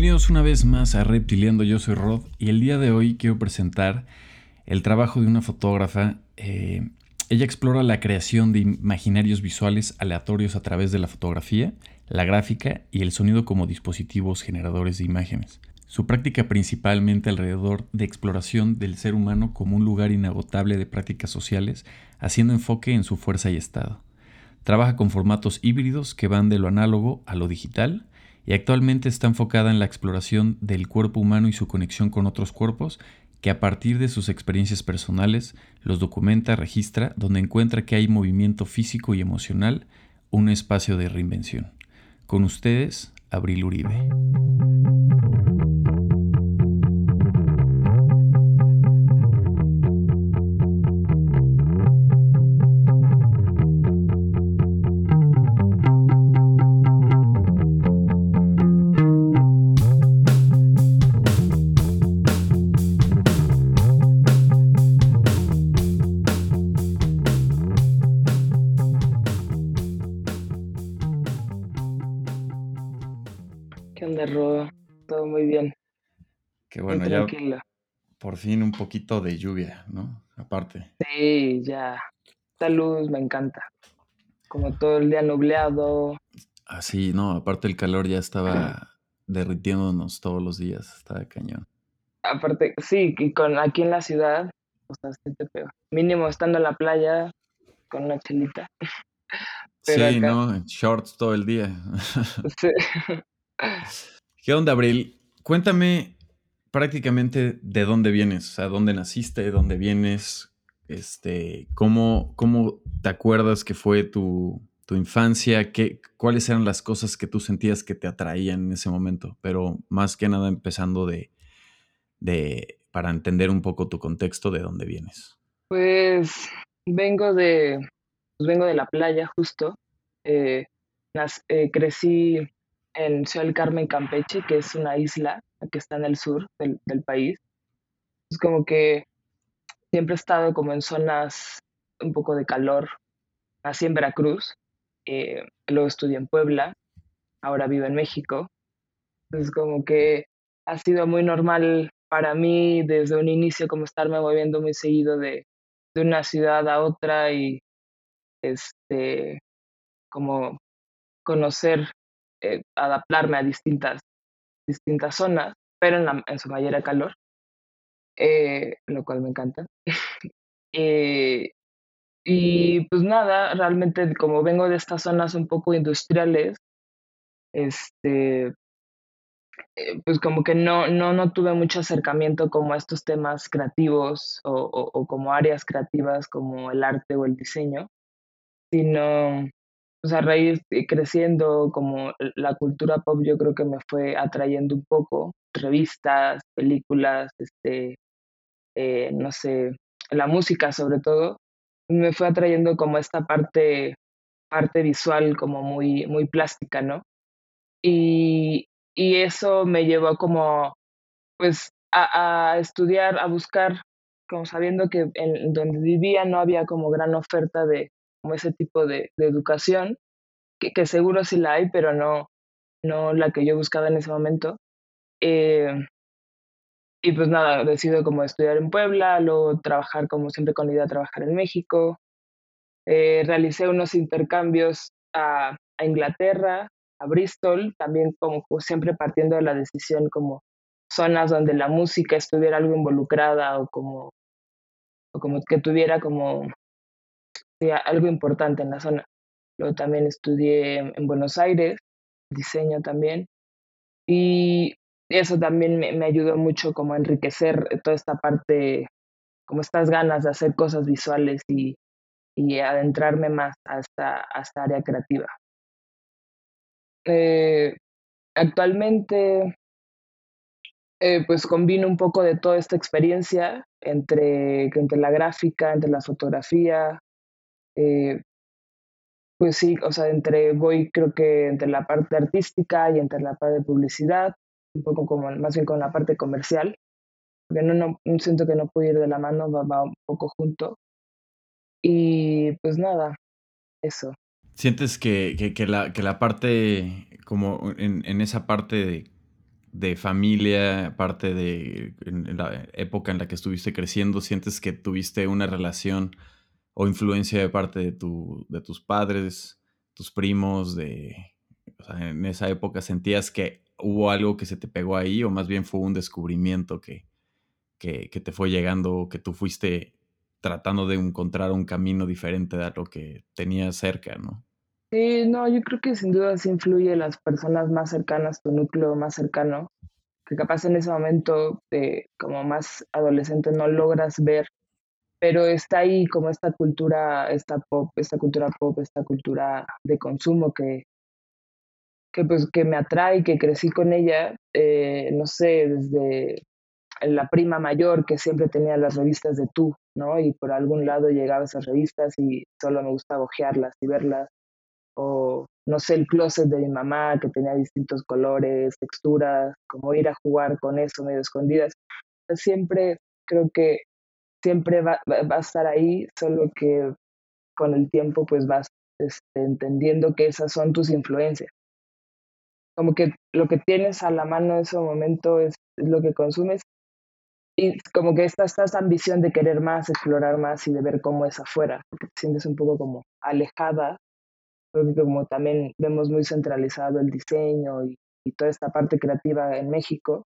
Bienvenidos una vez más a Reptiliando, yo soy Rod y el día de hoy quiero presentar el trabajo de una fotógrafa. Eh, ella explora la creación de imaginarios visuales aleatorios a través de la fotografía, la gráfica y el sonido como dispositivos generadores de imágenes. Su práctica principalmente alrededor de exploración del ser humano como un lugar inagotable de prácticas sociales, haciendo enfoque en su fuerza y estado. Trabaja con formatos híbridos que van de lo análogo a lo digital, y actualmente está enfocada en la exploración del cuerpo humano y su conexión con otros cuerpos, que a partir de sus experiencias personales los documenta, registra, donde encuentra que hay movimiento físico y emocional, un espacio de reinvención. Con ustedes, Abril Uribe. Ya por fin un poquito de lluvia, ¿no? Aparte. Sí, ya. Esta luz me encanta. Como todo el día nubleado. Así, no, aparte el calor ya estaba derritiéndonos todos los días, estaba cañón. Aparte, sí, y con aquí en la ciudad, o sea, sí te pego. Mínimo estando en la playa con una chelita. sí, ¿no? Shorts todo el día. sí. ¿Qué onda, Abril? Cuéntame prácticamente de dónde vienes, o sea, dónde naciste, de dónde vienes, este, cómo, cómo te acuerdas que fue tu, infancia, qué, cuáles eran las cosas que tú sentías que te atraían en ese momento, pero más que nada empezando de, de para entender un poco tu contexto de dónde vienes. Pues vengo de, pues vengo de la playa justo. Eh, eh, crecí en Ciudad del Carmen, Campeche, que es una isla que está en el sur del, país. Es como que siempre he estado como en zonas un poco de calor. Nací en Veracruz, eh, luego estudié en Puebla, ahora vivo en México. Entonces como que ha sido muy normal para mí desde un inicio como estarme moviendo muy seguido de, de una ciudad a otra y este como conocer eh, adaptarme a distintas, distintas zonas, pero en, en su mayor calor, eh, lo cual me encanta. Eh, y pues nada, realmente como vengo de estas zonas un poco industriales, este, pues como que no, no, no tuve mucho acercamiento como a estos temas creativos o, o, como áreas creativas como el arte o el diseño, sino pues a raíz creciendo como la cultura pop yo creo que me fue atrayendo un poco, revistas, películas, este, eh, no sé, la música sobre todo, me fue atrayendo como esta parte, parte visual como muy, muy plástica, ¿no? Y, y eso me llevó como, pues, a, a, estudiar, a buscar, como sabiendo que en donde vivía no había como gran oferta de, como ese tipo de, educación, que, seguro sí la hay, pero no, no la que yo buscaba en ese momento. Eh, y pues nada, decido como estudiar en Puebla, luego trabajar como siempre con la idea de trabajar en México. Eh, realicé unos intercambios a, a, Inglaterra, a Bristol, también como siempre partiendo de la decisión como zonas donde la música estuviera algo involucrada o como, o como que tuviera como algo importante en la zona. Luego también estudié en Buenos Aires, diseño también. Y eso también me, ayudó mucho como a enriquecer toda esta parte, como estas ganas de hacer cosas visuales y, y adentrarme más a esta, área creativa. Eh, actualmente, eh, pues combino un poco de toda esta experiencia entre, entre la gráfica, entre la fotografía, eh, pues sí, o sea, entre, voy creo que entre la parte artística y entre la parte de publicidad, un poco como más bien con la parte comercial, porque no, no, siento que no puedo ir de la mano, va, un poco junto. Y pues nada, eso. ¿Sientes que, que, que, la, que la parte, como en, en esa parte de, de familia, parte de la época en la que estuviste creciendo, sientes que tuviste una relación o influencia de parte de, tu, de tus padres, tus primos, de, en esa época sentías que hubo algo que se te pegó ahí o más bien fue un descubrimiento que, que, que te fue llegando, que tú fuiste tratando de encontrar un camino diferente de lo que tenías cerca, ¿no? Sí, no, yo creo que sin duda sí influye las personas más cercanas, tu núcleo más cercano, que capaz en ese momento de como más adolescente no logras ver, pero está ahí como esta cultura, esta pop, esta cultura pop, esta cultura de consumo que, que pues que me atrae, que crecí con ella, eh, no sé, desde la prima mayor que siempre tenía las revistas de tú, ¿no? Y por algún lado llegaba esas revistas y solo me gustaba ojearlas y verlas. O, no sé, el closet de mi mamá que tenía distintos colores, texturas, como ir a jugar con eso medio escondidas. Siempre, creo que siempre va, va a estar ahí, solo que con el tiempo pues vas este, entendiendo que esas son tus influencias. Como que lo que tienes a la mano en ese momento es, lo que consumes y como que esta, esta ambición de querer más, explorar más y de ver cómo es afuera, porque te sientes un poco como alejada, porque como también vemos muy centralizado el diseño y, toda esta parte creativa en México,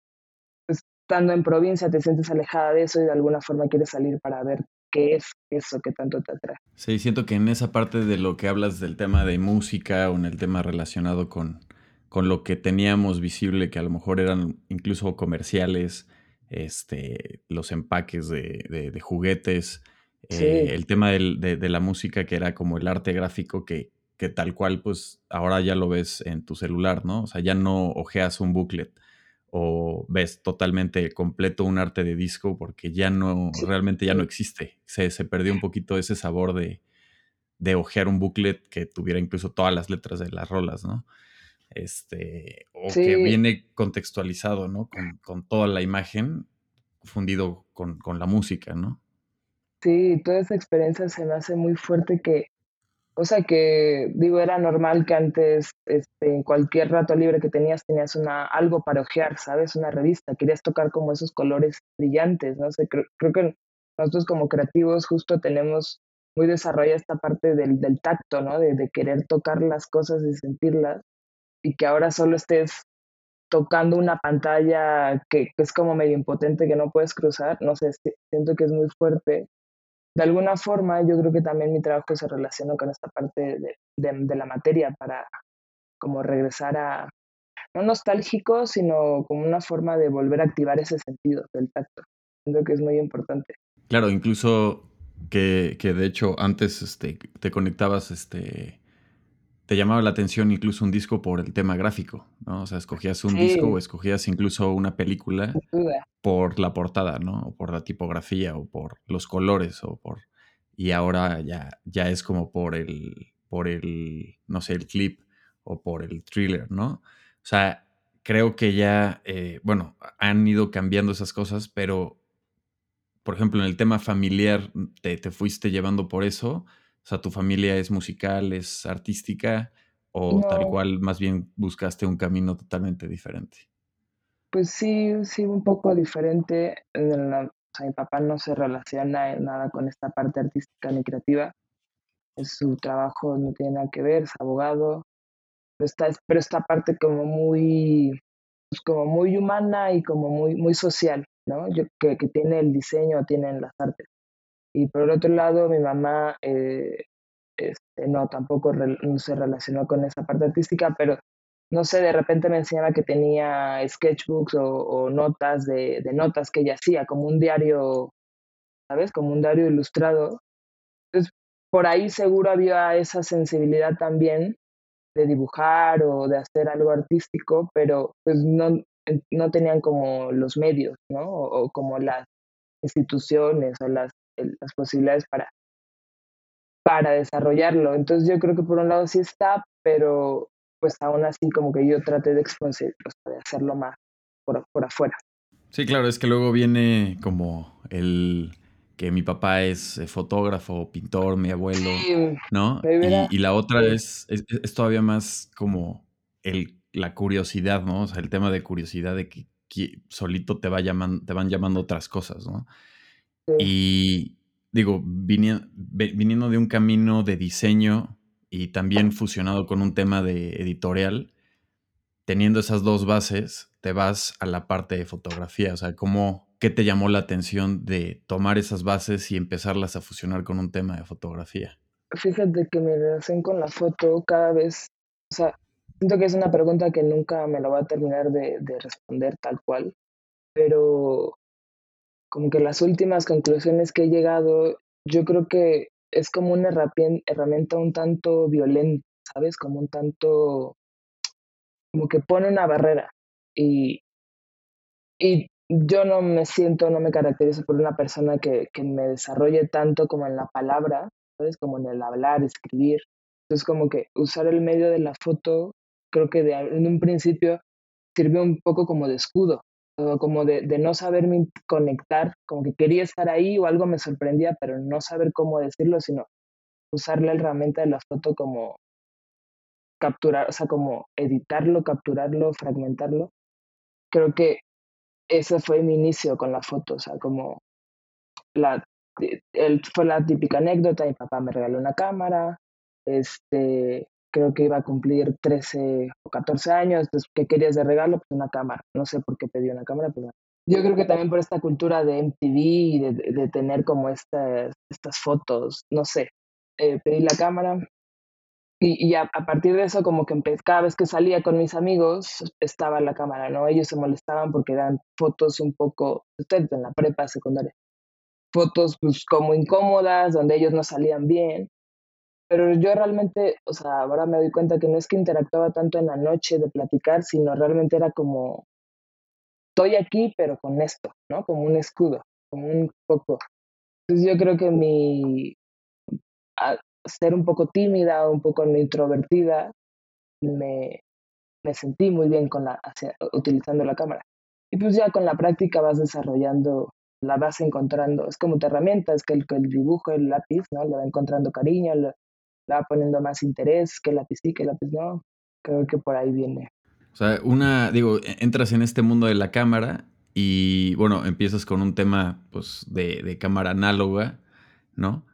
estando en provincia te sientes alejada de eso y de alguna forma quieres salir para ver qué es eso que tanto te atrae. Sí, siento que en esa parte de lo que hablas del tema de música o en el tema relacionado con con lo que teníamos visible, que a lo mejor eran incluso comerciales, este, los empaques de, juguetes, eh, el tema de, la música, que era como el arte gráfico, que, que, tal cual, pues ahora ya lo ves en tu celular, ¿no? O sea, ya no ojeas un booklet o ves totalmente completo un arte de disco porque ya no, realmente ya no existe. Se, se perdió un poquito ese sabor de, de ojear un booklet que tuviera incluso todas las letras de las rolas, ¿no? este, o que viene contextualizado, ¿no? Con, toda la imagen fundido con, la música, ¿no? Sí, toda esa experiencia se me hace muy fuerte que, o sea que, digo, era normal que antes, este, en cualquier rato libre que tenías, tenías una, algo para ojear, ¿sabes? Una revista, querías tocar como esos colores brillantes, no sé, creo, que nosotros como creativos justo tenemos muy desarrollada esta parte del, del tacto, ¿no? De, de, querer tocar las cosas y sentirlas y que ahora solo estés tocando una pantalla que, es como medio impotente que no puedes cruzar, no sé, siento que es muy fuerte. De alguna forma, yo creo que también mi trabajo se relaciona con esta parte de, de, la materia para como regresar a, no nostálgico, sino como una forma de volver a activar ese sentido del tacto. Siento que es muy importante. Claro, incluso que, que de hecho antes este, te conectabas este, te llamaba la atención incluso un disco por el tema gráfico, ¿no? O sea, escogías un disco o escogías incluso una película por la portada, ¿no? O por la tipografía o por los colores o por... Y ahora ya, ya es como por el, por el, no sé, el clip o por el thriller, ¿no? O sea, creo que ya, eh, bueno, han ido cambiando esas cosas, pero, por ejemplo, en el tema familiar, te, te fuiste llevando por eso o sea, ¿tu familia es musical, es artística o tal cual más bien buscaste un camino totalmente diferente? Pues sí, sí, un poco diferente. o sea, mi papá no se relaciona nada con esta parte artística ni creativa. Su trabajo no tiene nada que ver, es abogado. Pero esta, pero esta parte como muy, pues como muy humana y como muy, muy social, ¿no? Yo, que, que tiene el diseño, tienen las artes. Y por otro lado, mi mamá eh, este, no, tampoco no se relacionó con esa parte artística, pero no sé, de repente me enseñaba que tenía sketchbooks o, notas de, de, notas que ella hacía, como un diario, ¿sabes? Como un diario ilustrado. Entonces, por ahí seguro había esa sensibilidad también de dibujar o de hacer algo artístico, pero pues no, no tenían como los medios, ¿no? o como las instituciones o las las posibilidades para, para desarrollarlo. Entonces yo creo que por un lado sí está, pero pues aún así como que yo traté de exponer, de hacerlo más por, por afuera. Sí, claro, es que luego viene como el que mi papá es eh, fotógrafo, pintor, mi abuelo, ¿no? Y, la otra es, es, todavía más como el la curiosidad, ¿no? O sea, el tema de curiosidad de que, solito te, va llamando, te van llamando otras cosas, ¿no? Y digo, viniendo de un camino de diseño y también fusionado con un tema de editorial, teniendo esas dos bases, te vas a la parte de fotografía. O sea, ¿cómo, ¿qué te llamó la atención de tomar esas bases y empezarlas a fusionar con un tema de fotografía? Fíjate que mi relación con la foto cada vez, o sea, siento que es una pregunta que nunca me la voy a terminar de, de responder tal cual, pero como que las últimas conclusiones que he llegado, yo creo que es como una herramienta un tanto violenta, ¿sabes? Como un tanto como que pone una barrera y, y yo no me siento, no me caracterizo por una persona que, que, me desarrolle tanto como en la palabra, ¿sabes? Como en el hablar, escribir. Entonces como que usar el medio de la foto, creo que en un principio sirvió un poco como de escudo, como de, no saberme conectar, como que quería estar ahí o algo me sorprendía, pero no saber cómo decirlo, sino usar la herramienta de la foto como, capturar, o sea, como editarlo, capturarlo, fragmentarlo. Creo que ese fue mi inicio con la foto, o sea, como la, fue la típica anécdota, mi papá me regaló una cámara, este, creo que iba a cumplir 13 o 14 años, entonces, ¿qué querías de regalo? Pues una cámara, no sé por qué pedí una cámara, pero yo creo que también por esta cultura de MTV y de, de tener como estas, estas fotos, no sé, eh, pedí la cámara, y, a, partir de eso, como que cada vez que salía con mis amigos, estaba la cámara, ¿no? Ellos se molestaban porque eran fotos un poco, ustedes en la prepa secundaria, fotos pues como incómodas, donde ellos no salían bien. Pero yo realmente, o sea, ahora me doy cuenta que no es que interactuaba tanto en la noche de platicar, sino realmente era como, estoy aquí, pero con esto, ¿no? Como un escudo, como un poco. Entonces yo creo que mi, ser un poco tímida, un poco introvertida, me, me sentí muy bien con la, utilizando la cámara. Y pues ya con la práctica vas desarrollando, la vas encontrando, es como tu herramienta, es que el, el dibujo, el lápiz, ¿no? Le va encontrando cariño, le, va poniendo más interés, que lápiz sí, que lápiz no. Creo que por ahí viene. O sea, una, digo, e, entras en este mundo de la cámara y bueno, empiezas con un tema pues de, de cámara análoga, ¿no?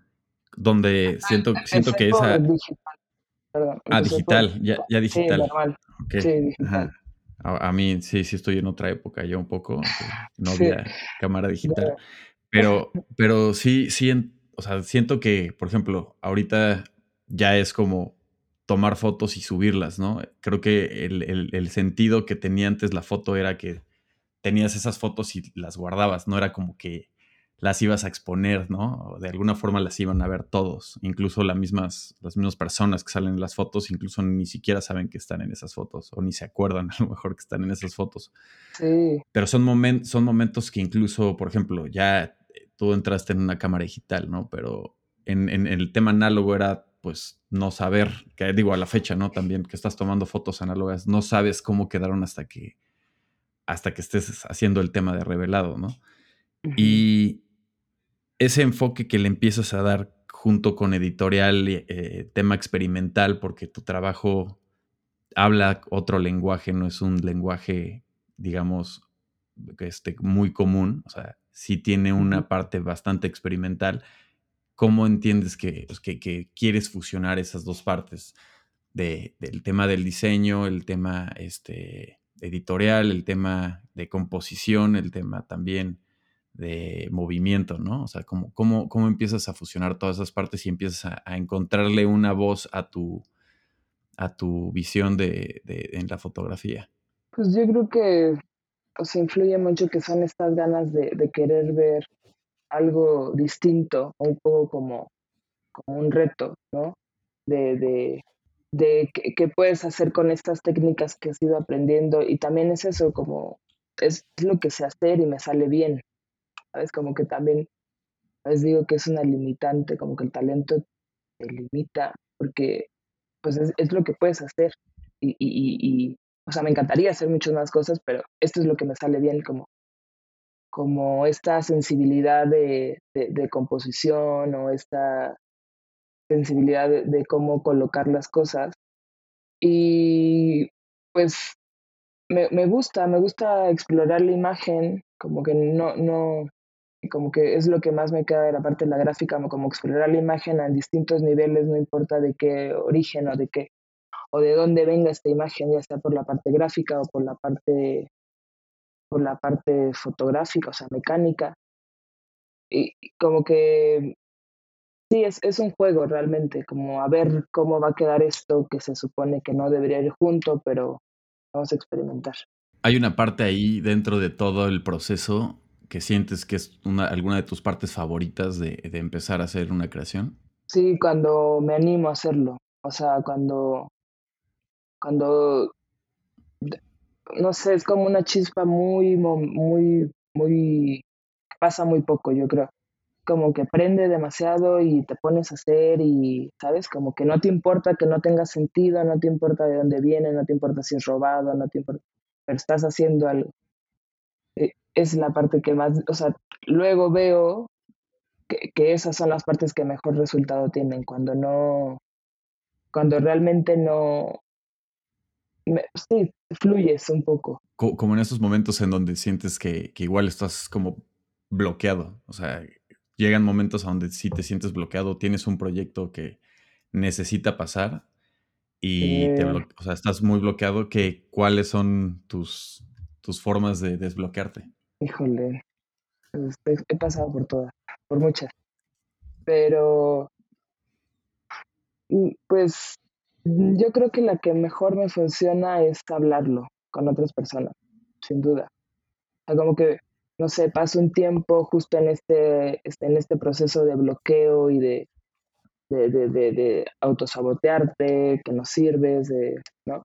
donde siento, siento que esa... Digital. ah, digital, ya, ya digital. Sí, digital. A, mí sí, sí estoy en otra época ya un poco, no había cámara digital. Pero, pero sí, sí, o sea, siento que, por ejemplo, ahorita ya es como tomar fotos y subirlas, ¿no? Creo que el, el, el, sentido que tenía antes la foto era que tenías esas fotos y las guardabas, no era como que las ibas a exponer, ¿no? De alguna forma las iban a ver todos, incluso las mismas, las mismas personas que salen en las fotos, incluso ni siquiera saben que están en esas fotos o ni se acuerdan a lo mejor que están en esas fotos. Sí. Pero son, son momentos que incluso, por ejemplo, ya eh, tú entraste en una cámara digital, ¿no? Pero en, en, el tema análogo era pues no saber, que digo a la fecha, ¿no? También que estás tomando fotos análogas, no sabes cómo quedaron hasta que, hasta que estés haciendo el tema de revelado, ¿no? Y ese enfoque que le empiezas a dar junto con editorial, eh, tema experimental, porque tu trabajo habla otro lenguaje, no es un lenguaje, digamos, este, muy común, o sea, sí tiene una parte bastante experimental. ¿Cómo entiendes que, pues, que, quieres fusionar esas dos partes del tema del diseño, el tema este, editorial, el tema de composición, el tema también de movimiento, ¿no? O sea, ¿cómo, cómo, cómo empiezas a fusionar todas esas partes y empiezas a, encontrarle una voz a tu, a tu visión de, en la fotografía? Pues yo creo que os influye mucho que son estas ganas de, querer ver algo distinto, un poco como, como un reto, ¿no? De, de, de qué, puedes hacer con estas técnicas que has ido aprendiendo y también es eso, como es lo que sé hacer y me sale bien, ¿sabes? Como que también, les digo que es una limitante, como que el talento te limita, porque pues es, lo que puedes hacer. Y, y, o sea, me encantaría hacer muchas más cosas, pero esto es lo que me sale bien, como, como esta sensibilidad de, composición o esta sensibilidad de, de, cómo colocar las cosas. Y pues me, me gusta, me gusta explorar la imagen, como que no, no, como que es lo que más me queda de la parte de la gráfica, como explorar la imagen a distintos niveles, no importa de qué origen o de qué, o de dónde venga esta imagen, ya sea por la parte gráfica o por la parte, por la parte fotográfica, o sea, mecánica. Y, como que sí, es, es un juego realmente, como a ver cómo va a quedar esto que se supone que no debería ir junto, pero vamos a experimentar. Hay una parte ahí dentro de todo el proceso que sientes que es una, alguna de tus partes favoritas de, de, empezar a hacer una creación? Sí, cuando me animo a hacerlo. O sea, cuando, cuando, no sé, es como una chispa muy, muy, muy, pasa muy poco, yo creo. Como que prende demasiado y te pones a hacer y, ¿sabes? Como que no te importa que no tenga sentido, no te importa de dónde viene, no te importa si es robado, no te importa, pero estás haciendo algo es la parte que más, o sea, luego veo que, esas son las partes que mejor resultado tienen, cuando no, cuando realmente no, sí, fluyes un poco. Como en esos momentos en donde sientes que, igual estás como bloqueado, o sea, llegan momentos a donde sí te sientes bloqueado, tienes un proyecto que necesita pasar y te o sea, estás muy bloqueado, que, ¿cuáles son tus, tus formas de desbloquearte? Híjole, he pasado por todas, por muchas. Pero, mm, pues, yo creo que la que mejor me funciona es hablarlo con otras personas, sin duda. O sea, como que, no sé, paso un tiempo justo en este, este en este proceso de bloqueo y de, de, de, de, autosabotearte, que no sirves, ¿no?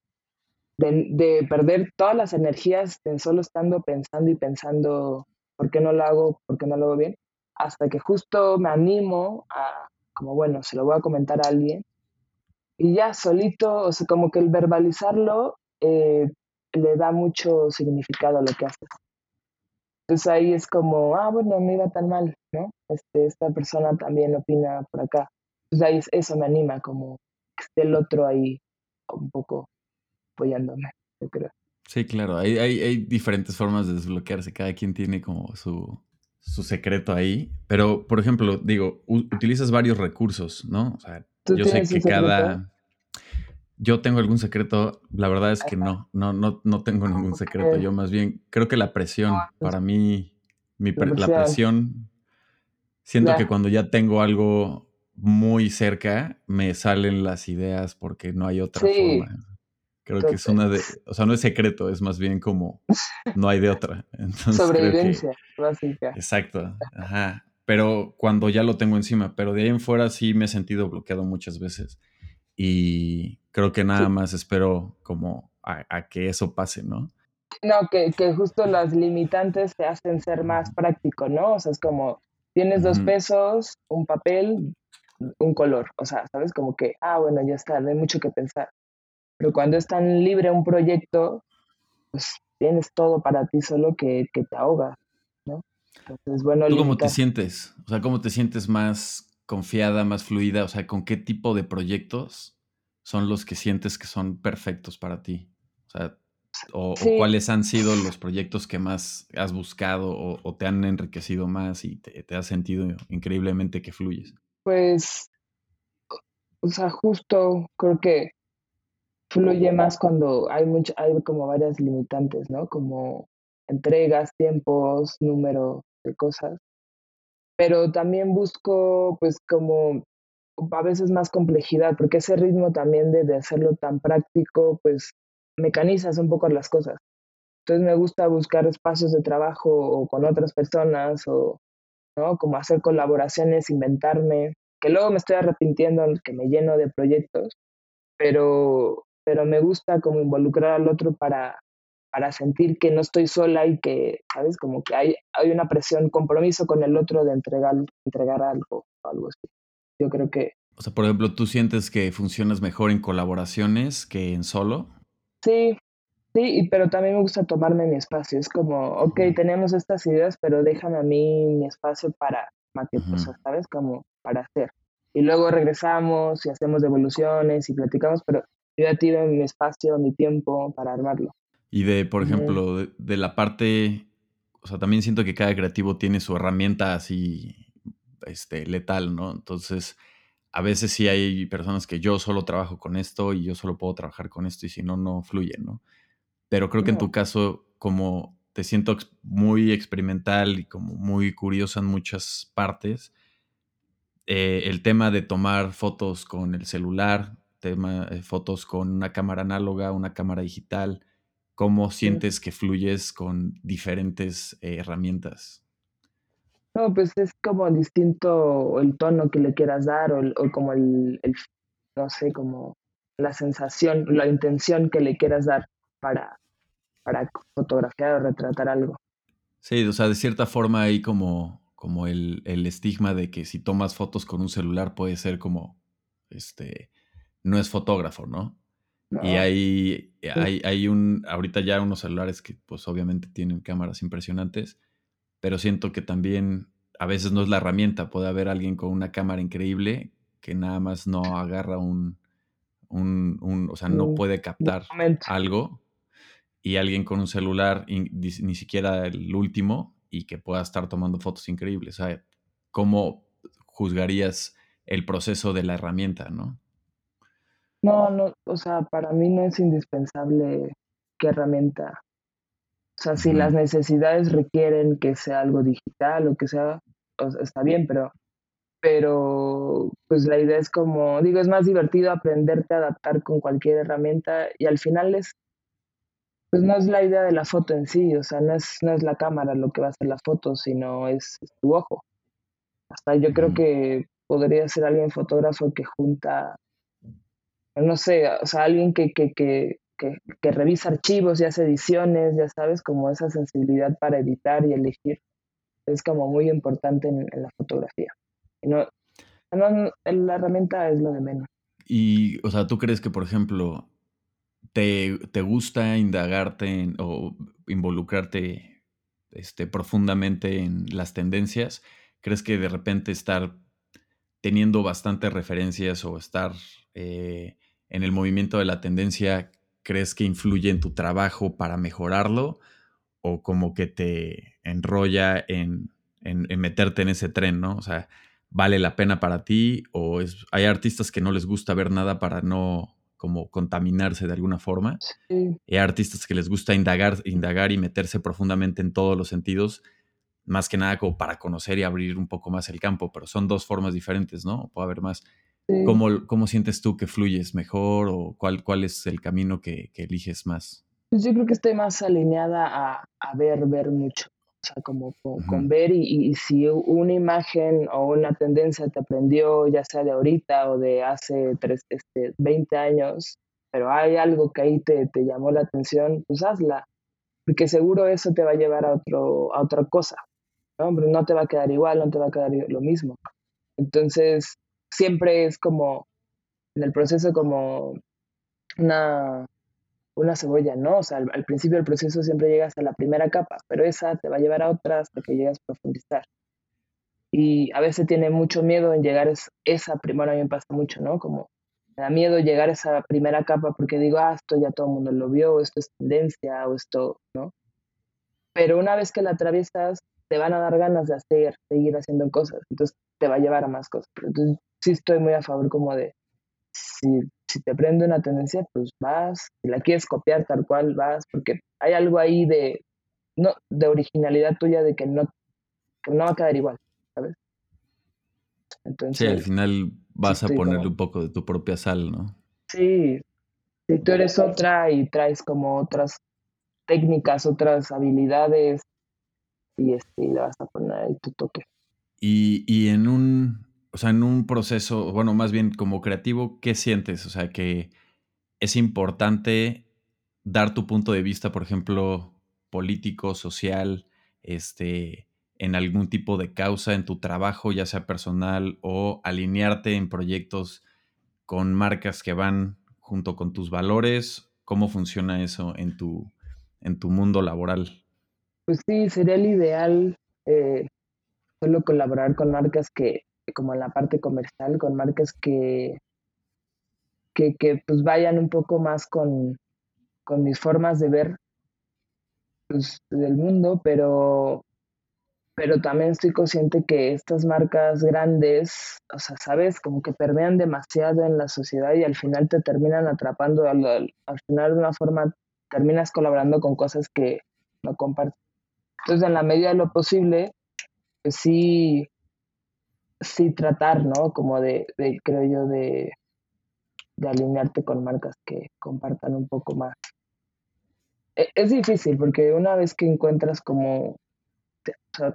de, perder todas las energías en solo estando pensando y pensando por qué no lo hago, por qué no lo hago bien, hasta que justo me animo a, como bueno, se lo voy a comentar a alguien, y ya solito, o sea, como que el verbalizarlo eh, le da mucho significado a lo que haces. Entonces ahí es como, ah, bueno, no iba tan mal, ¿no? Este, esta persona también opina por acá. Entonces ahí eso me anima, como que esté el otro ahí un poco apoyándome, yo creo. Sí, claro, hay, hay, diferentes formas de desbloquearse, cada quien tiene como su, su secreto ahí, pero por ejemplo, digo, utilizas varios recursos, ¿no? O sea, yo sé que cada... Yo tengo algún secreto, la verdad es que no, no, no, no tengo ningún secreto, yo más bien creo que la presión, pues para mí, mi la presión, siento que cuando ya tengo algo muy cerca, me salen las ideas porque no hay otra forma. Creo que es una de, o sea, no es secreto, es más bien como no hay de otra. Sobrevivencia básica. Exacto, ajá. Pero cuando ya lo tengo encima, pero de ahí en fuera sí me he sentido bloqueado muchas veces. Y creo que nada más espero como a, que eso pase, ¿no? No, que, que, justo las limitantes te hacen ser más práctico, ¿no? O sea, es como, tienes dos pesos, un papel, un color. O sea, ¿sabes? Como que, ah, bueno, ya está, no hay mucho que pensar. Pero cuando es tan libre un proyecto, pues tienes todo para ti, solo que, que te ahoga, ¿no? Entonces, bueno, ¿Tú cómo te sientes? O sea, ¿cómo te sientes más confiada, más fluida? O sea, ¿con qué tipo de proyectos son los que sientes que son perfectos para ti? O sea, o, cuáles han sido los proyectos que más has buscado o, te han enriquecido más y te, te, has sentido increíblemente que fluyes? Pues, o sea, justo creo que fluye más cuando hay mucho, hay como varias limitantes, ¿no? Como entregas, tiempos, número de cosas. Pero también busco, pues, como a veces más complejidad, porque ese ritmo también de, de hacerlo tan práctico, pues, mecanizas un poco las cosas. Entonces me gusta buscar espacios de trabajo o con otras personas o, ¿no? Como hacer colaboraciones, inventarme, que luego me estoy arrepintiendo que me lleno de proyectos, pero pero me gusta como involucrar al otro para, para sentir que no estoy sola y que, ¿sabes? Como que hay, hay una presión, compromiso con el otro de entregar, entregar algo, algo así. Yo creo que... O sea, por ejemplo, ¿tú sientes que funcionas mejor en colaboraciones que en solo? Sí, sí, pero también me gusta tomarme mi espacio. Es como, ok, tenemos estas ideas, pero déjame a mí mi espacio para maquetar, ¿sabes? Como para hacer. Y luego regresamos y hacemos devoluciones y platicamos, pero yo ya tiro mi espacio, mi tiempo para armarlo. Y de, por ejemplo, de, la parte, o sea, también siento que cada creativo tiene su herramienta así, este, letal, ¿no? Entonces, a veces sí hay personas que yo solo trabajo con esto y yo solo puedo trabajar con esto y si no, no fluye, ¿no? Pero creo que en tu caso, como te siento muy experimental y como muy curioso en muchas partes, eh, el tema de tomar fotos con el celular, tema, eh, fotos con una cámara análoga, una cámara digital, ¿cómo sientes que fluyes con diferentes eh, herramientas? No, pues es como distinto el tono que le quieras dar o, como el, no sé, como la sensación, la intención que le quieras dar para, para fotografiar o retratar algo. Sí, o sea, de cierta forma hay como, como el, estigma de que si tomas fotos con un celular puede ser como, este, no es fotógrafo, ¿no? Y hay, hay, hay, un, ahorita ya unos celulares que pues obviamente tienen cámaras impresionantes, pero siento que también a veces no es la herramienta, puede haber alguien con una cámara increíble que nada más no agarra un, un, un o sea, no puede captar algo y alguien con un celular, ni siquiera el último, y que pueda estar tomando fotos increíbles. O sea, ¿cómo juzgarías el proceso de la herramienta, no? No, no, o sea, para mí no es indispensable qué herramienta. O sea, si las necesidades requieren que sea algo digital o que sea, está bien, pero, pero pues la idea es como, digo, es más divertido aprenderte a adaptar con cualquier herramienta y al final es pues no es la idea de la foto en sí, o sea, no es, no es la cámara lo que va a hacer la foto, sino es, tu ojo. Hasta yo creo que podría ser alguien fotógrafo que junta, no sé, o sea, alguien que, que, que, que, revisa archivos y hace ediciones, ya sabes, como esa sensibilidad para editar y elegir. Es como muy importante en, la fotografía. no, no, la herramienta es lo de menos. Y, o sea, ¿tú crees que, por ejemplo, te, gusta indagarte o involucrarte este, profundamente en las tendencias? ¿Crees que de repente estar teniendo bastantes referencias o estar eh, en el movimiento de la tendencia, crees que influye en tu trabajo para mejorarlo? ¿O como que te enrolla en, en meterte en ese tren, ¿no? O sea, ¿vale la pena para ti? ¿O es, hay artistas que no les gusta ver nada para no como contaminarse de alguna forma. Y hay artistas que les gusta indagar, indagar y meterse profundamente en todos los sentidos, más que nada como para conocer y abrir un poco más el campo, pero son dos formas diferentes, ¿no? Puede haber más. ¿Cómo, ¿Cómo, sientes tú que fluyes mejor o cuál, cuál es el camino que, que eliges más? Pues yo creo que estoy más alineada a, a ver, ver mucho. O sea, como con, ver y, si una imagen o una tendencia te aprendió, ya sea de ahorita o de hace tres, este, 20 años, pero hay algo que ahí te, te, llamó la atención, pues hazla, porque seguro eso te va a llevar a, otro, a otra cosa, ¿no? no te va a quedar igual, no te va a quedar lo mismo. Entonces, siempre es como, en el proceso como una, una cebolla, ¿no? O sea, al, principio del proceso siempre llegas a la primera capa, pero esa te va a llevar a otra hasta que llegas a profundizar. Y a veces tiene mucho miedo en llegar a esa primera, a mí me pasa mucho, ¿no? Como me da miedo llegar a esa primera capa porque digo, ah, esto ya todo el mundo lo vio, esto es tendencia, o esto, ¿no? Pero una vez que la atraviesas, te van a dar ganas de hacer, seguir haciendo cosas, entonces te va a llevar a más cosas. Entonces sí estoy muy a favor como de, si si te prende una tendencia, pues vas, si la quieres copiar tal cual, vas, porque hay algo ahí de, no, de originalidad tuya de que no, no va a quedar igual, ¿sabes? Entonces, sí, al final vas a ponerle un poco de tu propia sal, ¿no? Sí, si tú eres otra y traes como otras técnicas, otras habilidades, y, este, le vas a poner ahí tu toque. Y, y en un o sea, en un proceso, bueno, más bien como creativo, ¿qué sientes? O sea, que es importante dar tu punto de vista, por ejemplo, político, social, este, en algún tipo de causa en tu trabajo, ya sea personal, o alinearte en proyectos con marcas que van junto con tus valores. ¿Cómo funciona eso en tu, en tu mundo laboral? Pues sí, sería el ideal eh, solo colaborar con marcas que como en la parte comercial con marcas que, que, que pues vayan un poco más con, con mis formas de ver pues, del mundo, pero, pero también estoy consciente que estas marcas grandes, o sea, sabes, como que permean demasiado en la sociedad y al final te terminan atrapando, al, al final de una forma terminas colaborando con cosas que no compartes. Entonces, en la medida de lo posible, pues sí, sí tratar, ¿no? Como de, de creo yo, de, de alinearte con marcas que compartan un poco más. E, es difícil porque una vez que encuentras como,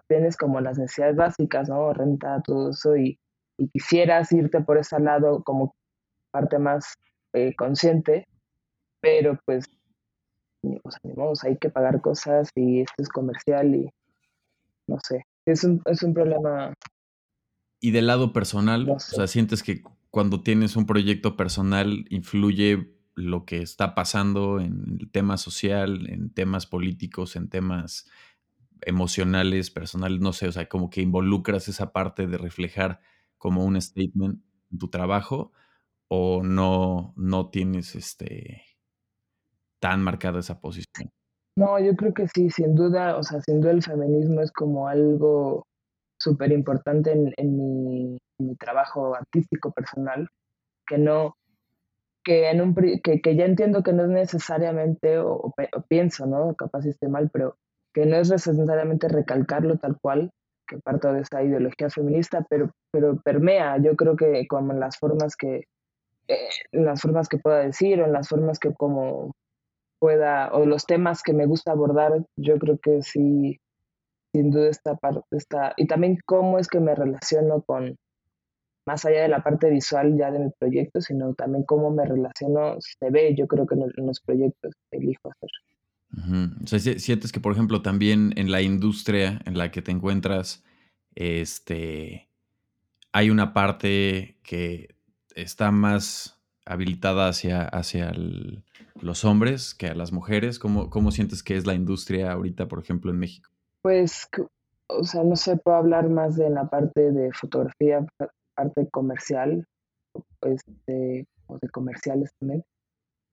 tienes como las necesidades básicas, ¿no? Renta, todo eso, y, quisieras irte por ese lado como parte más eh, consciente, pero pues, o sea, hay que pagar cosas y esto es comercial y no sé, es un, es un problema. Y del lado personal, o sea, sientes que cuando tienes un proyecto personal influye lo que está pasando en el tema social, en temas políticos, en temas emocionales, personales, no sé, o sea, como que involucras esa parte de reflejar como un statement en tu trabajo o no, no tienes este tan marcada esa posición. No, yo creo que sí, sin duda, o sea, sin duda el feminismo es como algo súper importante en, mi, mi trabajo artístico personal, que no, que, en un, que, que, ya entiendo que no es necesariamente, o, pienso, ¿no? Capaz esté mal, pero que no es necesariamente recalcarlo tal cual, que parto de esa ideología feminista, pero, pero permea, yo creo que como en las formas que, eh, las formas que pueda decir o en las formas que como pueda, o los temas que me gusta abordar, yo creo que sí, sin duda esta parte, está, y también cómo es que me relaciono con, más allá de la parte visual ya de mi proyecto, sino también cómo me relaciono, se ve, yo creo que en, los proyectos que elijo hacer. O sea, sientes que, por ejemplo, también en la industria en la que te encuentras, este, hay una parte que está más habilitada hacia, hacia los hombres que a las mujeres. ¿Cómo, ¿Cómo sientes que es la industria ahorita, por ejemplo, en México? Pues, o sea, no sé, puedo hablar más de la parte de fotografía, parte comercial, este, o de comerciales también.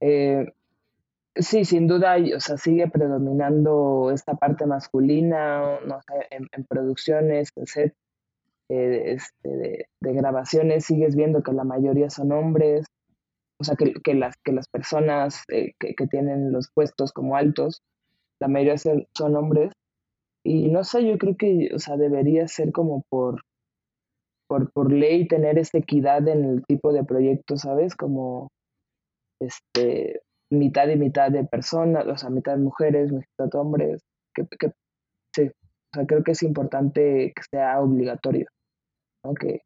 Eh, sí, sin duda, o sea, sigue predominando esta parte masculina, no sé, en, producciones, en set eh, este, de, grabaciones, sigues viendo que la mayoría son hombres, o sea, que, que las, que las personas eh, que, que, tienen los puestos como altos, la mayoría son hombres. Y no sé, yo creo que, o sea, debería ser como por, por, por ley tener esta equidad en el tipo de proyecto, ¿sabes? Como este mitad y mitad de personas, o sea, mitad mujeres, mitad hombres, que, que sí, o sea, creo que es importante que sea obligatorio, ¿no? Que,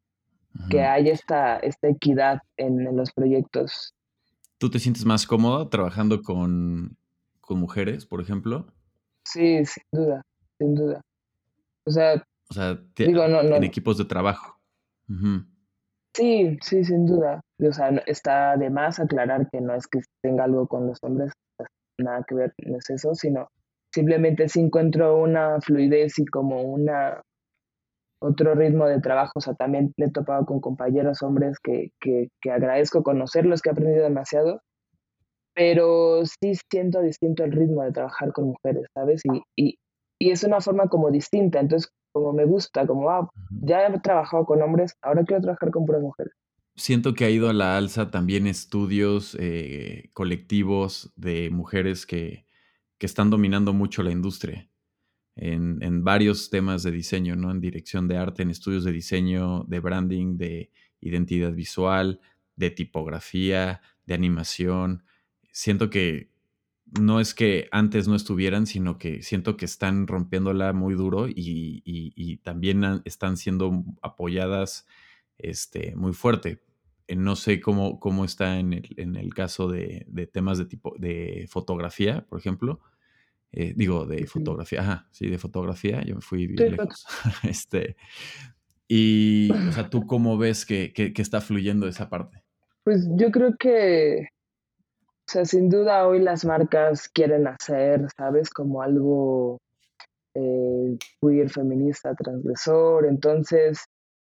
que haya esta, esta equidad en, en, los proyectos. ¿Tú te sientes más cómodo trabajando con, con mujeres, por ejemplo? Sí, sin duda, sin duda. O sea, o sea digo, no, no, en equipos de trabajo. Sí, sí, sin duda. O sea, está de más aclarar que no es que tenga algo con los hombres, nada que ver, no es eso, sino simplemente si encuentro una fluidez y como una otro ritmo de trabajo. O sea, también me he topado con compañeros hombres que, que, que agradezco conocerlos, que he aprendido demasiado, pero sí siento distinto el ritmo de trabajar con mujeres, ¿sabes? Y, y, y es una forma como distinta. Entonces, como me gusta, como, ah, ya he trabajado con hombres, ahora quiero trabajar con puras mujeres. Siento que ha ido a la alza también estudios eh, colectivos de mujeres que, que, están dominando mucho la industria en, en, varios temas de diseño, ¿no? En dirección de arte, en estudios de diseño, de branding, de identidad visual, de tipografía, de animación. Siento que no es que antes no estuvieran, sino que siento que están rompiéndola muy duro y, también están siendo apoyadas este, muy fuerte. Eh, no sé cómo, cómo está en el, caso de, temas de tipo de fotografía, por ejemplo. Eh, digo, de fotografía, ajá, sí, de fotografía, yo me fui bien lejos. este, y, o sea, ¿tú cómo ves que está fluyendo esa parte? Pues yo creo que o sea, sin duda hoy las marcas quieren hacer, ¿sabes? Como algo eh, queer, feminista, transgresor. Entonces,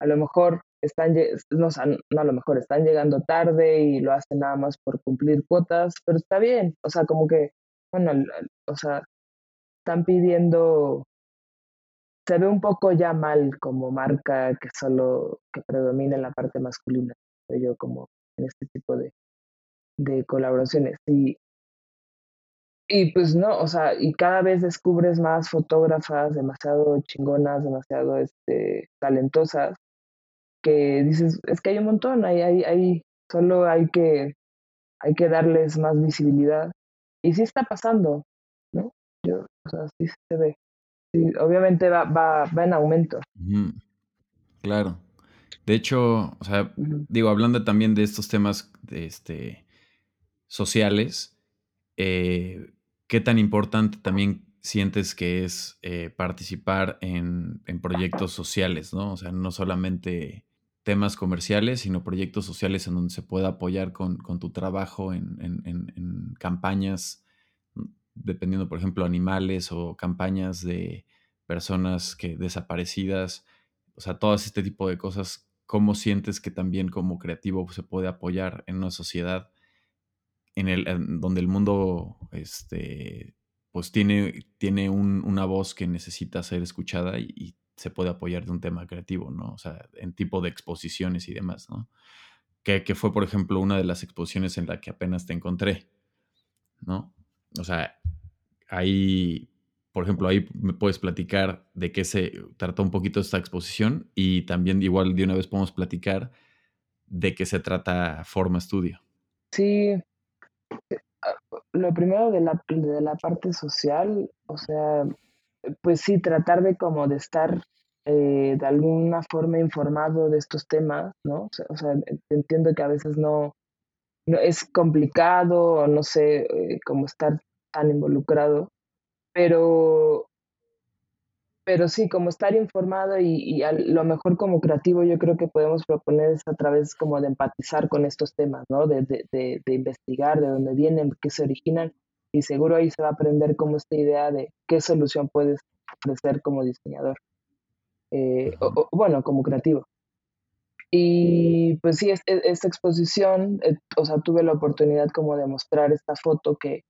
a lo mejor están, no, no a lo mejor están llegando tarde y lo hacen nada más por cumplir cuotas, pero está bien, o sea, como que, bueno, o sea, están pidiendo, se ve un poco ya mal como marca que solo, que predomina en la parte masculina, yo como en este tipo de, de colaboraciones. Y, y pues no, o sea, y cada vez descubres más fotógrafas demasiado chingonas, demasiado este, talentosas, que dices, es que hay un montón, hay, hay, hay, solo hay que, hay que darles más visibilidad. Y sí está pasando, ¿no? Yo, o sea, sí se ve. obviamente va, va, va en aumento. Claro. De hecho, o sea, digo, hablando también de estos temas de este, sociales, eh, ¿qué tan importante también sientes que es eh, participar en, en, proyectos sociales, ¿no? O sea, no solamente temas comerciales, sino proyectos sociales en donde se pueda apoyar con, tu trabajo en, campañas, mm, dependiendo, por ejemplo, animales o campañas de personas que desaparecidas, o sea, todo este tipo de cosas, ¿cómo sientes que también como creativo se puede apoyar en una sociedad en el, donde el mundo este, pues tiene, tiene una voz que necesita ser escuchada y, se puede apoyar de un tema creativo, ¿no? O sea, en tipo de exposiciones y demás, ¿no? Que, que, fue, por ejemplo, una de las exposiciones en la que apenas te encontré, ¿no? O sea, ahí, por ejemplo, ahí me puedes platicar de qué se trata un poquito esta exposición y también igual de una vez podemos platicar de qué se trata Forma Estudio. Sí, lo primero de la, de la parte social, o sea, pues sí, tratar de como de estar eh, de alguna forma informado de estos temas, ¿no? O sea, entiendo que a veces no, no es complicado o no sé eh, estar tan involucrado, pero, pero sí, como estar informado y, a lo mejor como creativo yo creo que podemos proponer es a través como de empatizar con estos temas, ¿no? De, de, de, de investigar de dónde vienen, qué se originan y seguro ahí se va a aprender como esta idea de qué solución puedes ofrecer como diseñador, eh, o, bueno, como creativo. Y pues sí, esta exposición, eh, o sea, tuve la oportunidad como de mostrar esta foto que,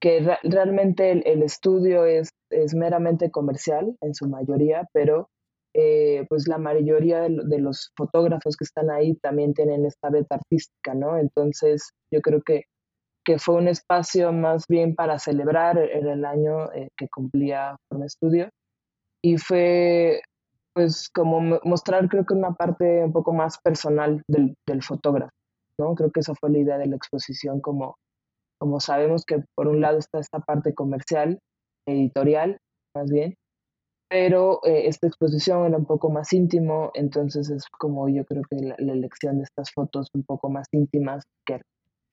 que realmente el, estudio es, es, meramente comercial en su mayoría, pero eh, pues la mayoría de, de, los fotógrafos que están ahí también tienen esta beta artística, ¿no? Entonces yo creo que que fue un espacio más bien para celebrar el año eh, que cumplía Forma Estudio. Y fue pues como mostrar creo que una parte un poco más personal del, del fotógrafo, ¿no? Creo que esa fue la idea de la exposición, como, como sabemos que por un lado está esta parte comercial, editorial, más bien, pero eh, esta exposición era un poco más íntimo, entonces es como yo creo que la, elección de estas fotos un poco más íntimas que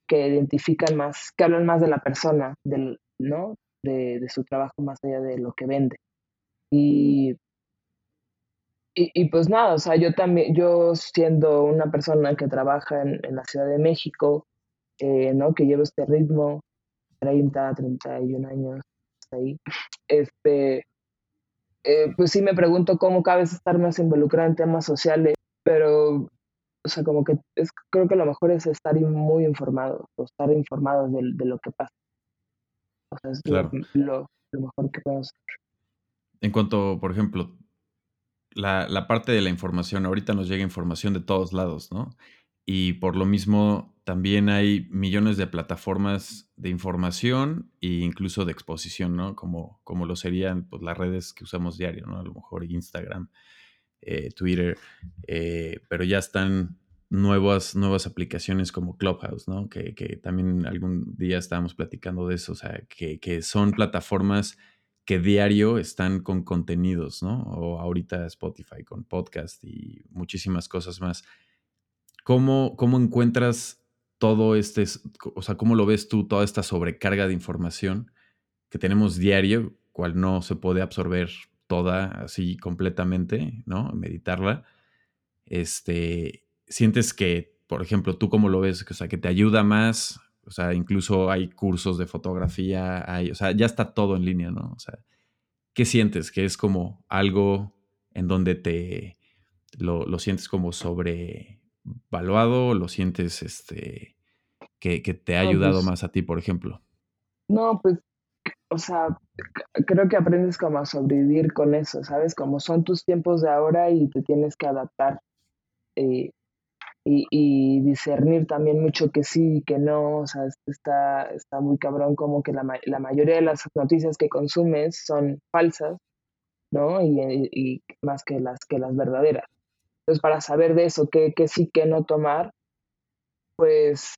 que identifican más, que hablan más de la persona, del, ¿no? De, su trabajo más allá de lo que vende. Y, y, pues nada, o sea, yo también, yo siendo una persona que trabaja en, la Ciudad de México, eh, ¿no? Que llevo este ritmo, 30, 31 años, ahí, este, eh, pues sí me pregunto cómo cabe estar más involucrada en temas sociales, pero o sea, como que es, creo que lo mejor es estar muy informado, o estar informado de, de lo que pasa. O sea, es lo, lo, mejor que podemos hacer. En cuanto, por ejemplo, la, la, parte de la información, ahorita nos llega información de todos lados, ¿no? Y por lo mismo, también hay millones de plataformas de información e incluso de exposición, ¿no? Como, como lo serían pues, las redes que usamos diario, ¿no? A lo mejor Instagram, eh, Twitter, eh, pero ya están nuevas, nuevas aplicaciones como Clubhouse, ¿no? Que, también algún día estábamos platicando de eso, o sea, que, son plataformas que diario están con contenidos, ¿no? O ahorita Spotify con podcast y muchísimas cosas más. ¿Cómo, cómo encuentras todo este, o sea, cómo lo ves tú, toda esta sobrecarga de información que tenemos diario, cual no se puede absorber toda así completamente, ¿no? Meditarla. Este, sientes que, por ejemplo, tú cómo lo ves, o sea, que te ayuda más, o sea, incluso hay cursos de fotografía, hay, o sea, ya está todo en línea, ¿no? O sea, ¿qué sientes? Que es como algo en donde te, lo, sientes como sobrevaluado, lo sientes este, que, te ha ayudado pues más a ti, por ejemplo. No, pues, o sea, creo que aprendes como a sobrevivir con eso, ¿sabes? Como son tus tiempos de ahora y te tienes que adaptar eh, y, discernir también mucho que sí y que no, o sea, está, está muy cabrón como que la, la mayoría de las noticias que consumes son falsas, ¿no? Y, más que las, que las verdaderas. Entonces, para saber de eso, qué, qué sí, qué no tomar, pues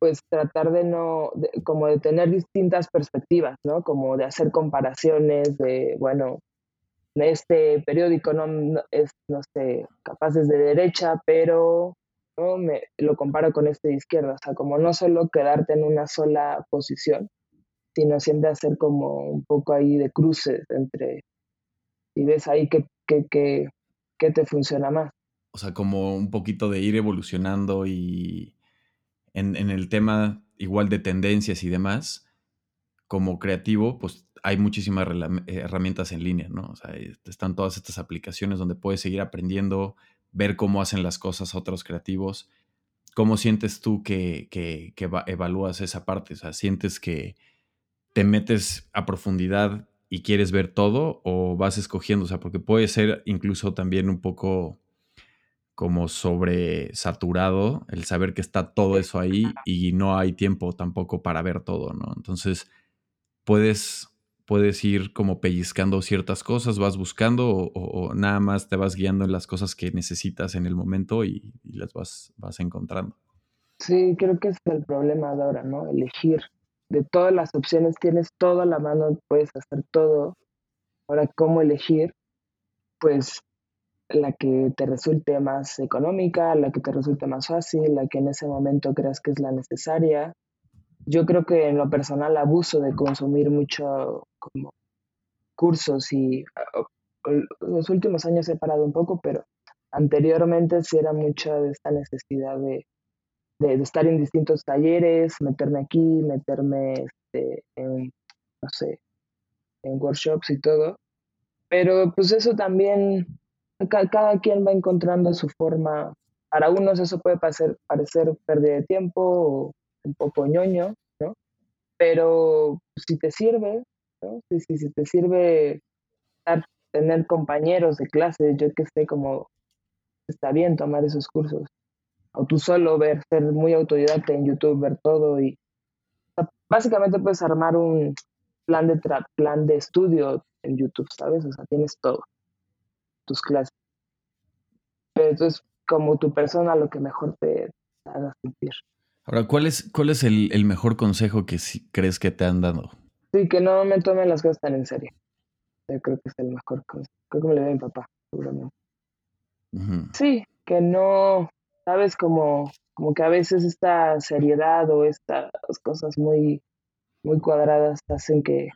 pues tratar de no, como de tener distintas perspectivas, ¿no? Como de hacer comparaciones de, bueno, este periódico no, es, no sé, capaz es de derecha, pero ¿no? Me, lo comparo con este de izquierda, o sea, como no solo quedarte en una sola posición, sino siempre hacer como un poco ahí de cruces entre, y ves ahí qué que, que, que te funciona más. O sea, como un poquito de ir evolucionando y en, el tema igual de tendencias y demás, como creativo, pues hay muchísimas herramientas en línea, ¿no? O sea, están todas estas aplicaciones donde puedes seguir aprendiendo, ver cómo hacen las cosas otros creativos. ¿Cómo sientes tú que, que, evalúas esa parte? O sea, ¿sientes que te metes a profundidad y quieres ver todo o vas escogiendo? O sea, porque puede ser incluso también un poco como sobresaturado el saber que está todo eso ahí y no hay tiempo tampoco para ver todo, ¿no? Entonces, puedes, puedes ir como pellizcando ciertas cosas, vas buscando o, nada más te vas guiando en las cosas que necesitas en el momento y, las vas, vas encontrando. Sí, creo que es el problema de ahora, ¿no? Elegir. De todas las opciones tienes todo a la mano, puedes hacer todo. Ahora, ¿cómo elegir? Pues la que te resulte más económica, la que te resulte más fácil, la que en ese momento creas que es la necesaria. Yo creo que en lo personal abuso de consumir mucho como cursos y los últimos años he parado un poco, pero anteriormente sí era mucha de esta necesidad de, de, estar en distintos talleres, meterme aquí, meterme este, en, no sé, en workshops y todo. Pero pues eso también cada, quien va encontrando su forma. Para unos eso puede parecer, parecer pérdida de tiempo o un poco ñoño, ¿no? Pero si te sirve, ¿no? Si, si, si te sirve tener compañeros de clase, yo que sé, como está bien tomar esos cursos. O tú solo ver, ser muy autodidacta en YouTube, ver todo y básicamente puedes armar un plan de plan de estudio en YouTube, ¿sabes? O sea, tienes todo tus clases. Pero entonces, como tu persona, lo que mejor te haga sentir. Ahora, ¿cuál es, cuál es el, mejor consejo que crees que te han dado? Sí, que no me tomen las cosas tan en serio. Yo creo que es el mejor consejo. Creo que me lo dio mi papá, seguramente. Sí, que no, sabes, como, como que a veces esta seriedad o estas cosas muy, muy cuadradas hacen que,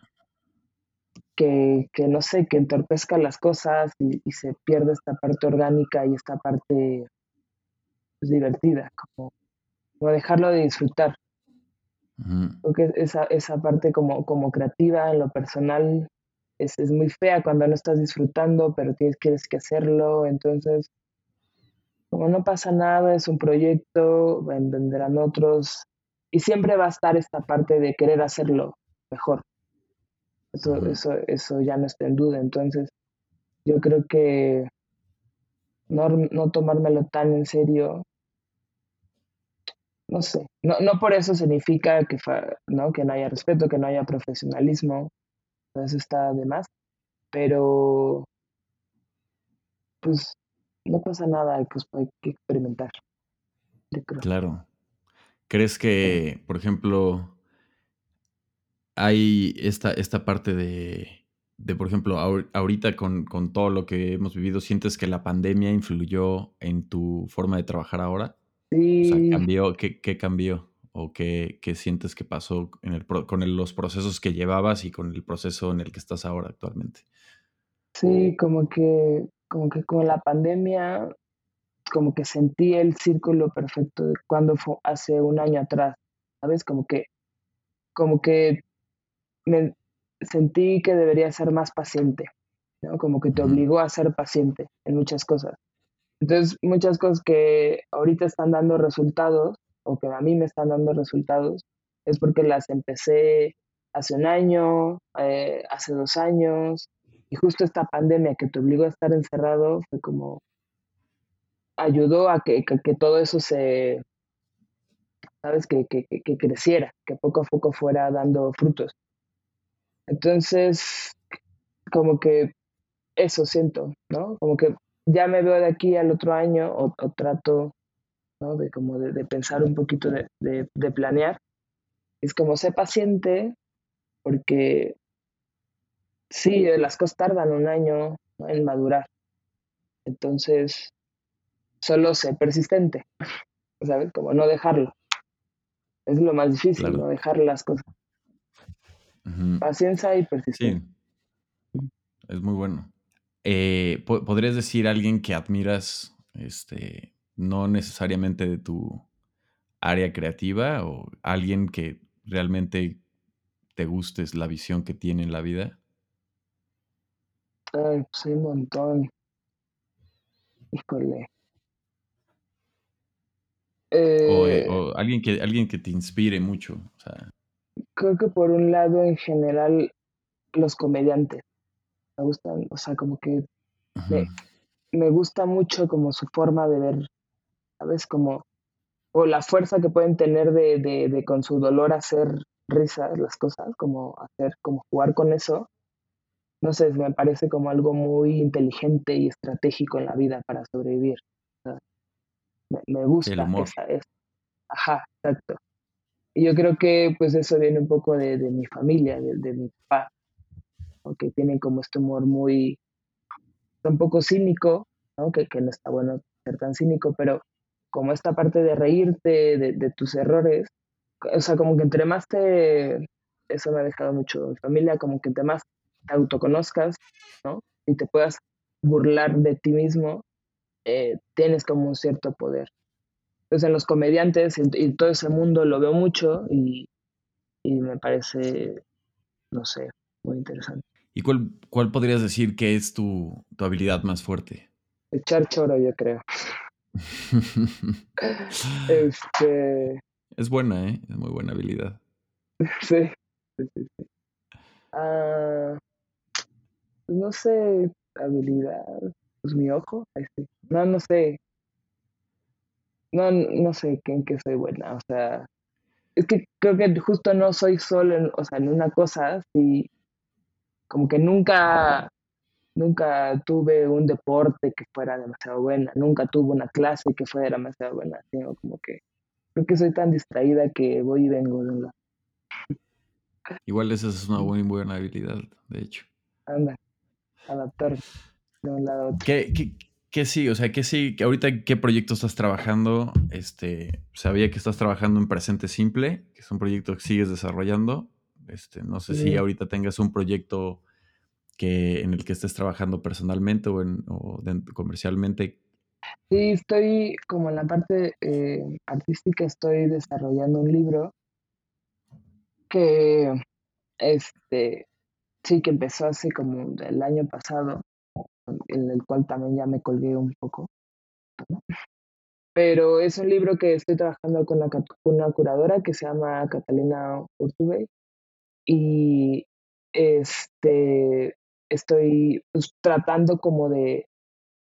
que, no sé, que entorpezca las cosas y, se pierde esta parte orgánica y esta parte pues, divertida, como, dejarlo de disfrutar. Porque esa, esa parte como, como creativa, en lo personal, es, es, muy fea cuando no estás disfrutando, pero tienes, quieres que hacerlo, entonces, como no pasa nada, es un proyecto, vendrán otros, y siempre va a estar esta parte de querer hacerlo mejor. Eso, eso, eso ya no está en duda. Entonces, yo creo que no, no tomármelo tan en serio, no sé, no, no por eso significa que, ¿no? que no haya respeto, que no haya profesionalismo, eso está de más, pero pues no pasa nada, pues hay que experimentar. Claro. ¿Crees que, por ejemplo, hay esta, esta parte de, de, por ejemplo, ahorita con, todo lo que hemos vivido, ¿sientes que la pandemia influyó en tu forma de trabajar ahora? Sí. O sea, cambió, ¿qué, qué cambió? ¿O qué, qué, sientes que pasó en el, con los procesos que llevabas y con el proceso en el que estás ahora actualmente? Sí, como que, como que con la pandemia, como que sentí el círculo perfecto de cuando fue hace un año atrás, ¿sabes? Como que, como que me sentí que debería ser más paciente, ¿no? Como que te obligó a ser paciente en muchas cosas. Entonces, muchas cosas que ahorita están dando resultados, o que a mí me están dando resultados, es porque las empecé hace un año, eh, hace dos años, y justo esta pandemia que te obligó a estar encerrado fue como ayudó a que, que, todo eso se, sabes, que, que, que, creciera, que poco a poco fuera dando frutos. Entonces, como que eso siento, ¿no? Como que ya me veo de aquí al otro año o, trato, ¿no? De como de, pensar un poquito de, de, planear. Es como sé paciente porque sí, las cosas tardan un año en madurar. Entonces, solo sé persistente, ¿sabes? Como no dejarlo. Es lo más difícil, no dejar las cosas. Paciencia y persistencia. Sí, es muy bueno. Eh, ¿Podrías decir a alguien que admiras, este, no necesariamente de tu área creativa o alguien que realmente te guste la visión que tiene en la vida? Ay, pues hay un montón. Híjole. Eh, o, alguien, que, alguien que te inspire mucho. Creo que por un lado, en general, los comediantes. Me gustan, o sea, como que me, gusta mucho como su forma de ver, ¿sabes? Como, o la fuerza que pueden tener de, de, con su dolor hacer risas las cosas, como hacer, como jugar con eso. No sé, me parece como algo muy inteligente y estratégico en la vida para sobrevivir me, gusta. Esa, ajá, exacto. Y yo creo que pues eso viene un poco de, mi familia, de, mi papá, aunque tienen como este humor muy, un poco cínico, ¿no? Que, que, no está bueno ser tan cínico, pero como esta parte de reírte de, tus errores, o sea, como que entre más te, eso me ha dejado mucho mi familia, como que entre más te autoconozcas, ¿no? Y te puedas burlar de ti mismo, eh, tienes como un cierto poder. Entonces en los comediantes y, todo ese mundo lo veo mucho y, me parece, no sé, muy interesante. ¿Y cuál, cuál podrías decir que es tu, tu habilidad más fuerte? Echar choro, yo creo. este... Es buena, ¿eh? Es muy buena habilidad. sí, sí, sí. Ah, pues no sé, habilidad pues mi ojo, No, no sé. No, no sé en qué soy buena. O sea, es que creo que justo no soy solo en, o sea, en una cosa, así como que nunca, nunca tuve un deporte que fuera demasiado buena, nunca tuve una clase que fuera demasiado buena, sino como que creo que soy tan distraída que voy y vengo de un lado. Igual esa es una muy buena habilidad, de hecho. Anda, adaptar de un lado ¿Qué, sí? O sea, ¿qué sí? ¿Ahorita qué proyecto estás trabajando? Este, sabía que estás trabajando en Presente Simple, que es un proyecto que sigues desarrollando. Este, no sé si ahorita tengas un proyecto que, en el que estés trabajando personalmente o, en, comercialmente. Sí, estoy como en la parte eh, artística, estoy desarrollando un libro que, este, sí, que empezó hace como el año pasado en el cual también ya me colgué un poco. Pero es un libro que estoy trabajando con una, curadora que se llama Catalina Urtubey y este, estoy pues, tratando como de,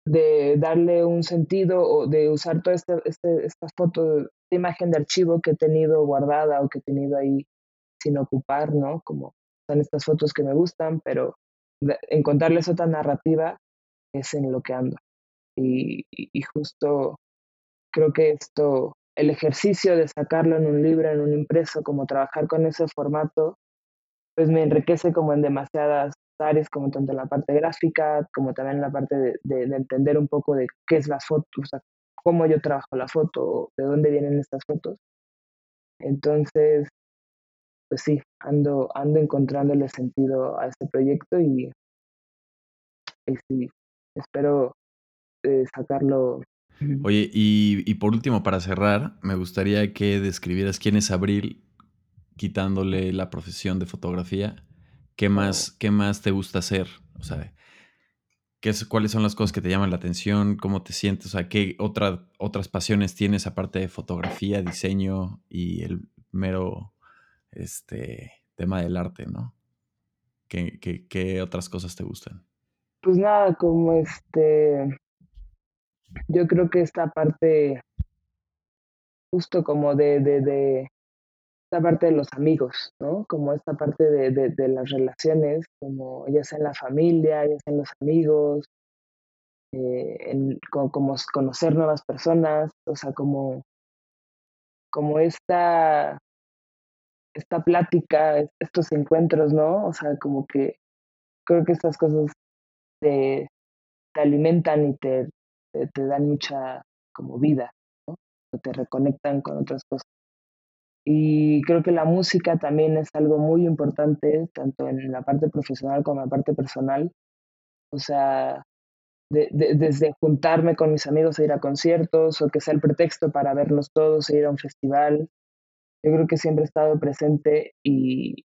de, darle un sentido o de usar toda esta, este, esta foto, de imagen de archivo que he tenido guardada o que he tenido ahí sin ocupar, ¿no? Como son estas fotos que me gustan, pero encontrarles otra narrativa es en lo que ando. Y, justo creo que esto, el ejercicio de sacarlo en un libro, en un impreso, como trabajar con ese formato, pues me enriquece como en demasiadas áreas, como tanto en la parte gráfica, como también en la parte de, entender un poco de qué es la foto, o sea, cómo yo trabajo la foto, de dónde vienen estas fotos. Entonces, pues sí, ando, ando encontrándole sentido a este proyecto y, y sí, espero eh, sacarlo. Oye, y, por último, para cerrar, me gustaría que describieras quién es Abril quitándole la profesión de fotografía. ¿Qué más, ¿qué más te gusta hacer? O sea, ¿qué es, ¿cuáles son las cosas que te llaman la atención? ¿Cómo te sientes? O sea, ¿qué otra, otras pasiones tienes aparte de fotografía, diseño y el mero este, tema del arte, ¿no? ¿Qué, qué, qué otras cosas te gustan? Pues nada, como este, yo creo que esta parte, justo como de, de, de esta parte de los amigos, ¿no? Como esta parte de, de, de las relaciones, como ya sea en la familia, ya sea en los amigos, eh, como, conocer nuevas personas, o sea, como, como esta, esta plática, estos encuentros, ¿no? O sea, como que creo que estas cosas te, te alimentan y te, te, te, dan mucha como vida, ¿no? te reconectan con otras cosas. Y creo que la música también es algo muy importante, tanto en la parte profesional como en la parte personal. O sea, de, de, desde juntarme con mis amigos a ir a conciertos o que sea el pretexto para vernos todos e ir a un festival. Yo creo que siempre he estado presente y,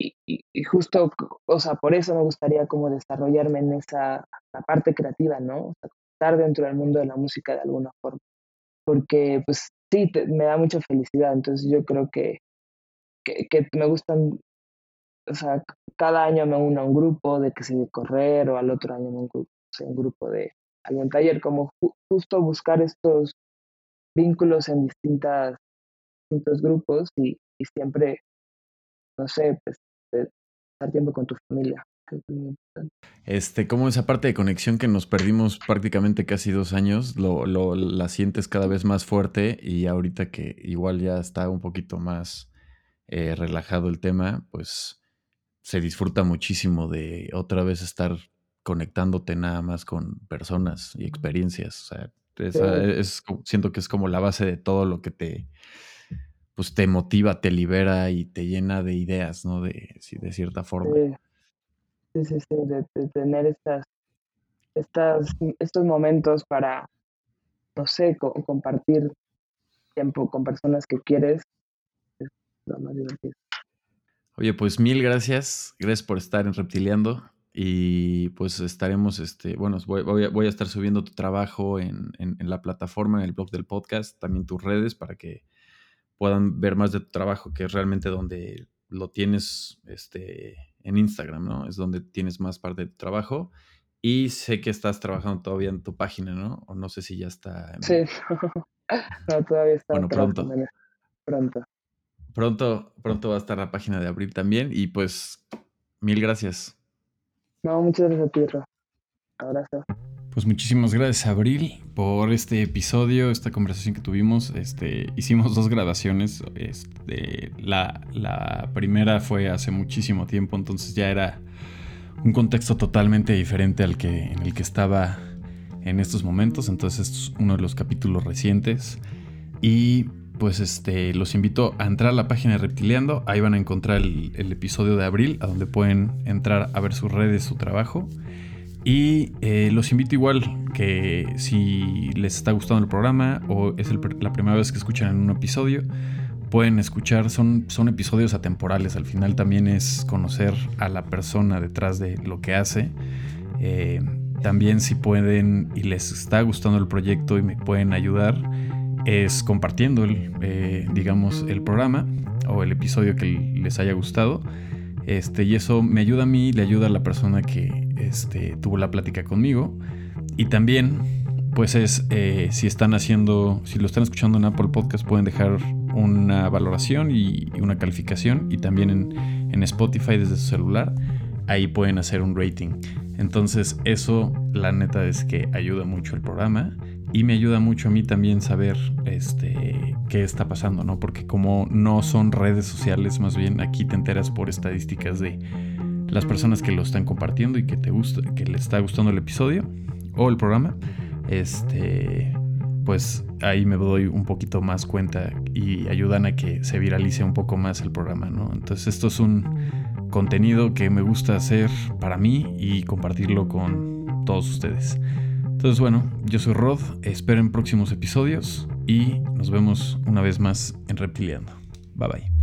y, y, justo, o sea, por eso me gustaría como desarrollarme en esa parte creativa, ¿no? Estar dentro del mundo de la música de alguna forma. Porque, pues, sí, me da mucha felicidad. Entonces, yo creo que, que, me gustan, o sea, cada año me uno a un grupo de que se de correr o al otro año me un grupo de algún taller, como ju justo buscar estos vínculos en distintas, distintos grupos y, y siempre, no sé, pues de estar tiempo con tu familia. Este, como esa parte de conexión que nos perdimos prácticamente casi dos años, lo, lo, la sientes cada vez más fuerte y ahorita que igual ya está un poquito más eh, relajado el tema, pues se disfruta muchísimo de otra vez estar conectándote nada más con personas y experiencias. O sea, esa, es, siento que es como la base de todo lo que te, pues te motiva, te libera y te llena de ideas, ¿no? De, de cierta forma. Sí, sí, sí, de, de, tener estas, estas, estos momentos para, no sé, co compartir tiempo con personas que quieres, es lo más divertido. Oye, pues mil gracias, gracias por estar en Reptiliando y pues estaremos, este, bueno, voy, voy, a, voy a estar subiendo tu trabajo en, en, en la plataforma, en el blog del podcast, también tus redes para que puedan ver más de tu trabajo, que es realmente donde lo tienes este, en Instagram, ¿no? Es donde tienes más parte de tu trabajo. Y sé que estás trabajando todavía en tu página, ¿no? O no sé si ya está. En... Sí, no, todavía está. Bueno, pronto. Pronto. Pronto, pronto va a estar la página de Abril también. Y pues, mil gracias. No, muchas gracias a ti. Abrazo. Pues muchísimas gracias, Abril, por este episodio, esta conversación que tuvimos. Este, hicimos dos grabaciones. Este, la, la primera fue hace muchísimo tiempo, entonces ya era un contexto totalmente diferente al que, en el que estaba en estos momentos. Entonces, es uno de los capítulos recientes. Y pues este, los invito a entrar a la página de Reptileando. Ahí van a encontrar el, el episodio de abril, a donde pueden entrar a ver sus redes, su trabajo. Y eh, los invito igual que si les está gustando el programa o es la primera vez que escuchan en un episodio, pueden escuchar, son, son episodios atemporales, al final también es conocer a la persona detrás de lo que hace. Eh, también si pueden y les está gustando el proyecto y me pueden ayudar, es compartiendo el, eh, digamos, el programa o el episodio que les haya gustado. Este, y eso me ayuda a mí, le ayuda a la persona que este, tuvo la plática conmigo. Y también, pues es, eh, si están haciendo, si lo están escuchando en Apple Podcast, pueden dejar una valoración y, y una calificación. Y también en, en Spotify desde su celular, ahí pueden hacer un rating. Entonces eso, la neta, es que ayuda mucho el programa y me ayuda mucho a mí también saber este, qué está pasando, ¿no? Porque como no son redes sociales, más bien aquí te enteras por estadísticas de las personas que lo están compartiendo y que te gusta, que le está gustando el episodio o el programa, este, pues ahí me doy un poquito más cuenta y ayudan a que se viralice un poco más el programa, ¿no? Entonces esto es un contenido que me gusta hacer para mí y compartirlo con todos ustedes. Entonces bueno, yo soy Rod, esperen próximos episodios y nos vemos una vez más en Reptiliano. Bye bye.